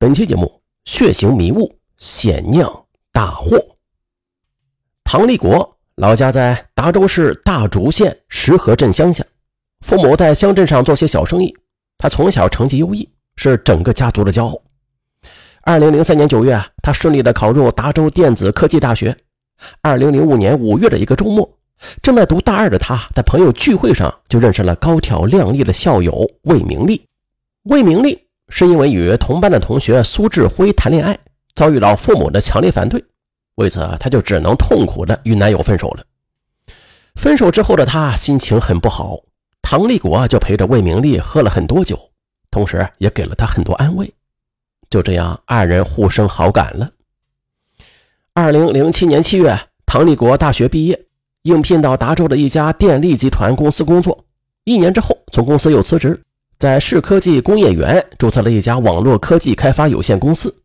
本期节目血型迷雾，险酿大祸。唐立国老家在达州市大竹县石河镇乡下，父母在乡镇上做些小生意。他从小成绩优异，是整个家族的骄傲。二零零三年九月，他顺利的考入达州电子科技大学。二零零五年五月的一个周末，正在读大二的他，在朋友聚会上就认识了高挑靓丽的校友魏明丽。魏明丽。是因为与同班的同学苏志辉谈恋爱，遭遇到父母的强烈反对，为此他就只能痛苦的与男友分手了。分手之后的他心情很不好，唐立国就陪着魏明丽喝了很多酒，同时也给了他很多安慰。就这样，二人互生好感了。二零零七年七月，唐立国大学毕业，应聘到达州的一家电力集团公司工作。一年之后，从公司又辞职。在市科技工业园注册了一家网络科技开发有限公司，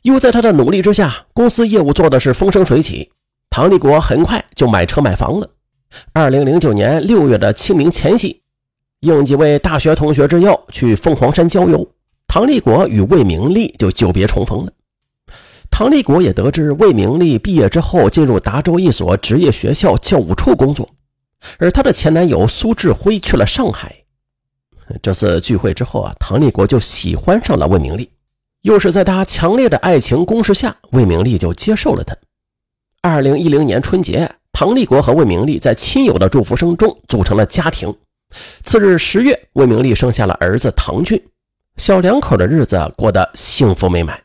又在他的努力之下，公司业务做的是风生水起。唐立国很快就买车买房了。二零零九年六月的清明前夕，应几位大学同学之邀去凤凰山郊游，唐立国与魏明丽就久别重逢了。唐立国也得知魏明丽毕业之后进入达州一所职业学校教务处工作，而她的前男友苏志辉去了上海。这次聚会之后啊，唐立国就喜欢上了魏明丽，又是在他强烈的爱情攻势下，魏明丽就接受了他。二零一零年春节，唐立国和魏明丽在亲友的祝福声中组成了家庭。次日十月，魏明丽生下了儿子唐俊，小两口的日子过得幸福美满。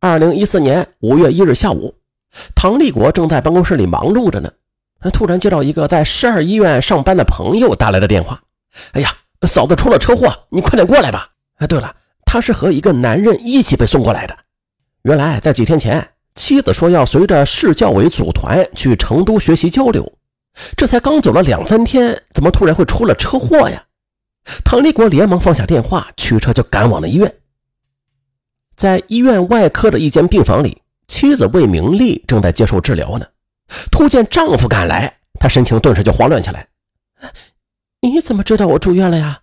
二零一四年五月一日下午，唐立国正在办公室里忙碌着呢，突然接到一个在市二医院上班的朋友打来的电话。哎呀！嫂子出了车祸，你快点过来吧！哎，对了，她是和一个男人一起被送过来的。原来在几天前，妻子说要随着市教委组团去成都学习交流，这才刚走了两三天，怎么突然会出了车祸呀？唐立国连忙放下电话，驱车就赶往了医院。在医院外科的一间病房里，妻子魏明丽正在接受治疗呢。突见丈夫赶来，她神情顿时就慌乱起来。你怎么知道我住院了呀？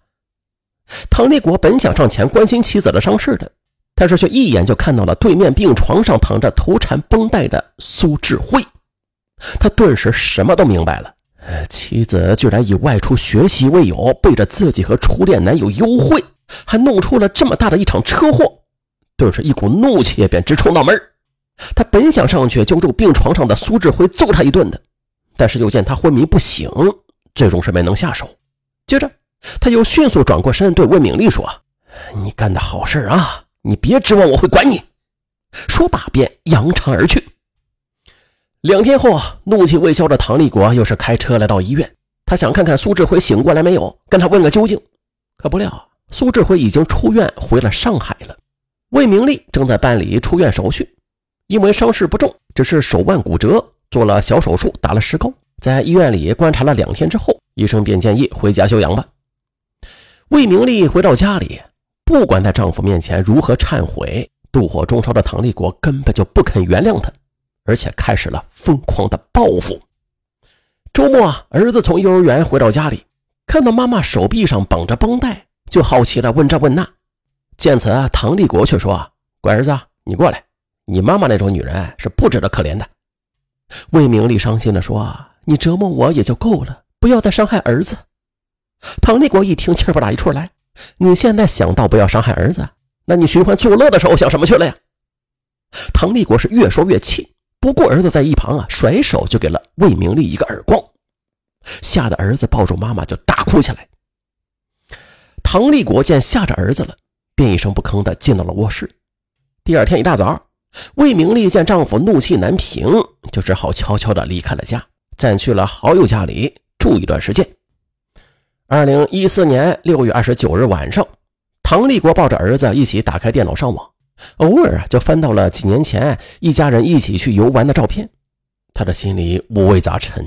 唐立国本想上前关心妻子的伤势的，但是却一眼就看到了对面病床上躺着头缠绷带的苏志辉，他顿时什么都明白了。妻子居然以外出学习为由，背着自己和初恋男友幽会，还弄出了这么大的一场车祸，顿时一股怒气也便直冲脑门他本想上去揪住病床上的苏志辉揍他一顿的，但是又见他昏迷不醒，最终是没能下手。接着，他又迅速转过身，对魏敏丽说：“你干的好事啊！你别指望我会管你。”说罢便扬长而去。两天后啊，怒气未消的唐立国又是开车来到医院，他想看看苏志辉醒过来没有，跟他问个究竟。可不料，苏志辉已经出院回了上海了。魏明丽正在办理出院手续，因为伤势不重，只是手腕骨折，做了小手术，打了石膏。在医院里观察了两天之后，医生便建议回家休养吧。魏明丽回到家里，不管在丈夫面前如何忏悔，妒火中烧的唐立国根本就不肯原谅她，而且开始了疯狂的报复。周末，儿子从幼儿园回到家里，看到妈妈手臂上绑着绷带，就好奇的问这问那。见此，唐立国却说：“乖儿子，你过来，你妈妈那种女人是不值得可怜的。”魏明丽伤心的说。你折磨我也就够了，不要再伤害儿子。唐立国一听，气不打一处来。你现在想到不要伤害儿子，那你寻欢作乐的时候想什么去了呀？唐立国是越说越气，不顾儿子在一旁啊，甩手就给了魏明丽一个耳光，吓得儿子抱住妈妈就大哭起来。唐立国见吓着儿子了，便一声不吭的进到了卧室。第二天一大早，魏明丽见丈夫怒气难平，就只好悄悄的离开了家。暂去了好友家里住一段时间。二零一四年六月二十九日晚上，唐立国抱着儿子一起打开电脑上网，偶尔就翻到了几年前一家人一起去游玩的照片，他的心里五味杂陈。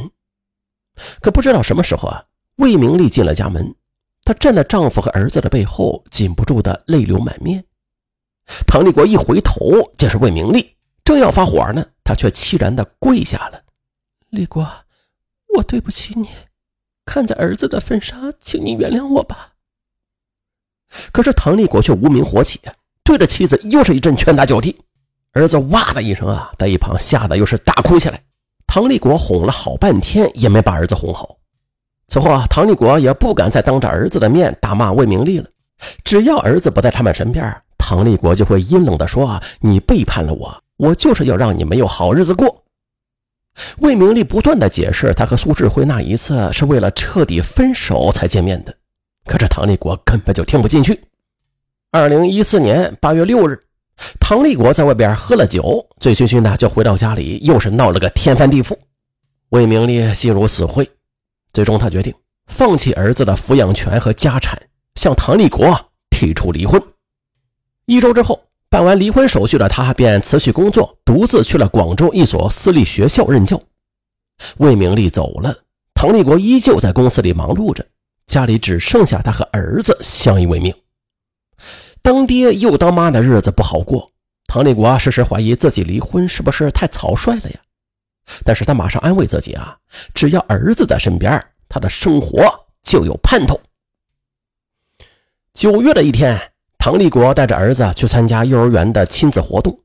可不知道什么时候啊，魏明丽进了家门，她站在丈夫和儿子的背后，禁不住的泪流满面。唐立国一回头，见是魏明丽，正要发火呢，他却凄然的跪下了。立国。我对不起你，看在儿子的份上，请你原谅我吧。可是唐立国却无名火起，对着妻子又是一阵拳打脚踢。儿子哇的一声啊，在一旁吓得又是大哭起来。唐立国哄了好半天，也没把儿子哄好。此后啊，唐立国也不敢再当着儿子的面大骂魏明丽了。只要儿子不在他们身边，唐立国就会阴冷地说：“你背叛了我，我就是要让你没有好日子过。”魏明丽不断的解释，他和苏志辉那一次是为了彻底分手才见面的，可是唐立国根本就听不进去。二零一四年八月六日。唐立国在外边喝了酒，醉醺醺的就回到家里，又是闹了个天翻地覆。魏明丽心如死灰，最终他决定放弃儿子的抚养权和家产，向唐立国提出离婚。一周之后，办完离婚手续的他便辞去工作，独自去了广州一所私立学校任教。魏明丽走了，唐立国依旧在公司里忙碌着，家里只剩下他和儿子相依为命。当爹又当妈的日子不好过，唐立国时时怀疑自己离婚是不是太草率了呀？但是他马上安慰自己啊，只要儿子在身边，他的生活就有盼头。九月的一天，唐立国带着儿子去参加幼儿园的亲子活动，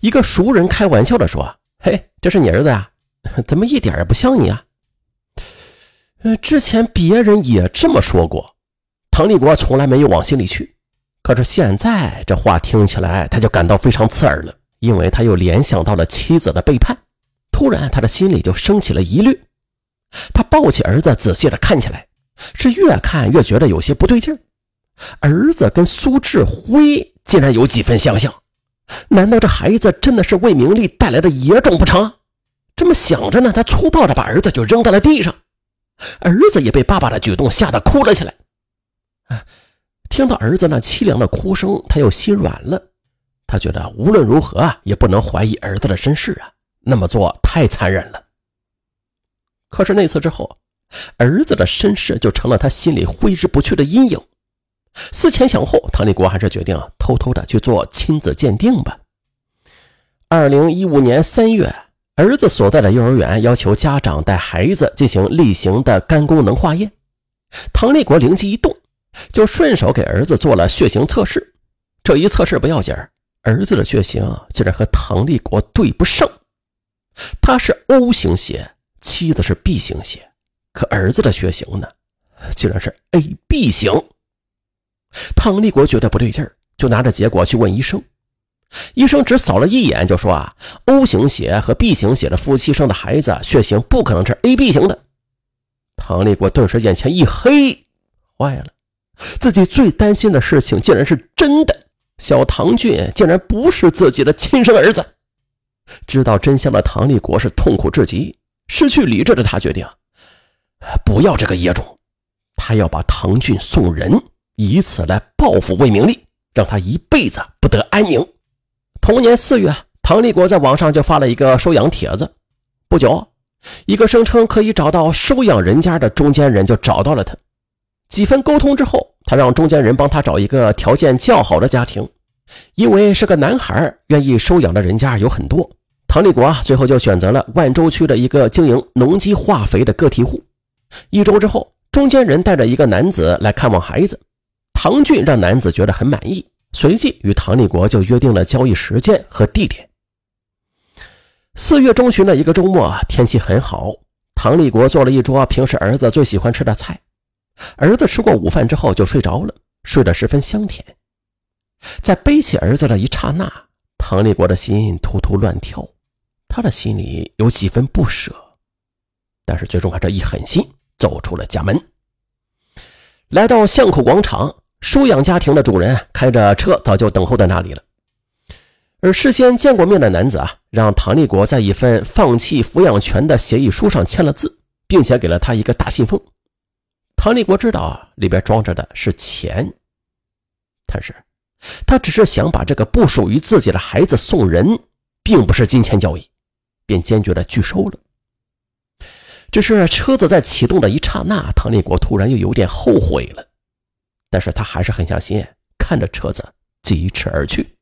一个熟人开玩笑的说：“嘿，这是你儿子呀？怎么一点也不像你啊？”呃，之前别人也这么说过，唐立国从来没有往心里去。可是现在这话听起来，他就感到非常刺耳了，因为他又联想到了妻子的背叛。突然，他的心里就升起了疑虑。他抱起儿子，仔细的看起来，是越看越觉得有些不对劲儿儿子跟苏志辉竟然有几分相像，难道这孩子真的是魏明丽带来的野种不成？这么想着呢，他粗暴的把儿子就扔在了地上，儿子也被爸爸的举动吓得哭了起来。啊！听到儿子那凄凉的哭声，他又心软了。他觉得无论如何啊，也不能怀疑儿子的身世啊，那么做太残忍了。可是那次之后，儿子的身世就成了他心里挥之不去的阴影。思前想后，唐立国还是决定偷偷的去做亲子鉴定吧。二零一五年三月，儿子所在的幼儿园要求家长带孩子进行例行的肝功能化验。唐立国灵机一动。就顺手给儿子做了血型测试，这一测试不要紧儿子的血型竟然和唐立国对不上，他是 O 型血，妻子是 B 型血，可儿子的血型呢，竟然是 AB 型。唐立国觉得不对劲儿，就拿着结果去问医生，医生只扫了一眼就说啊，O 型血和 B 型血的夫妻生的孩子血型不可能是 AB 型的。唐立国顿时眼前一黑，坏了。自己最担心的事情竟然是真的，小唐俊竟然不是自己的亲生儿子。知道真相的唐立国是痛苦至极，失去理智的他决定不要这个野种，他要把唐俊送人，以此来报复魏明丽，让他一辈子不得安宁。同年四月，唐立国在网上就发了一个收养帖子，不久，一个声称可以找到收养人家的中间人就找到了他。几番沟通之后，他让中间人帮他找一个条件较好的家庭，因为是个男孩，愿意收养的人家有很多。唐立国啊，最后就选择了万州区的一个经营农机化肥的个体户。一周之后，中间人带着一个男子来看望孩子，唐俊让男子觉得很满意，随即与唐立国就约定了交易时间和地点。四月中旬的一个周末，天气很好，唐立国做了一桌平时儿子最喜欢吃的菜。儿子吃过午饭之后就睡着了，睡得十分香甜。在背起儿子的一刹那，唐立国的心突突乱跳，他的心里有几分不舍，但是最终还是一狠心走出了家门。来到巷口广场，收养家庭的主人开着车早就等候在那里了。而事先见过面的男子啊，让唐立国在一份放弃抚养权的协议书上签了字，并且给了他一个大信封。唐立国知道啊里边装着的是钱，但是，他只是想把这个不属于自己的孩子送人，并不是金钱交易，便坚决的拒收了。只是车子在启动的一刹那，唐立国突然又有点后悔了，但是他还是狠下心，看着车子疾驰而去。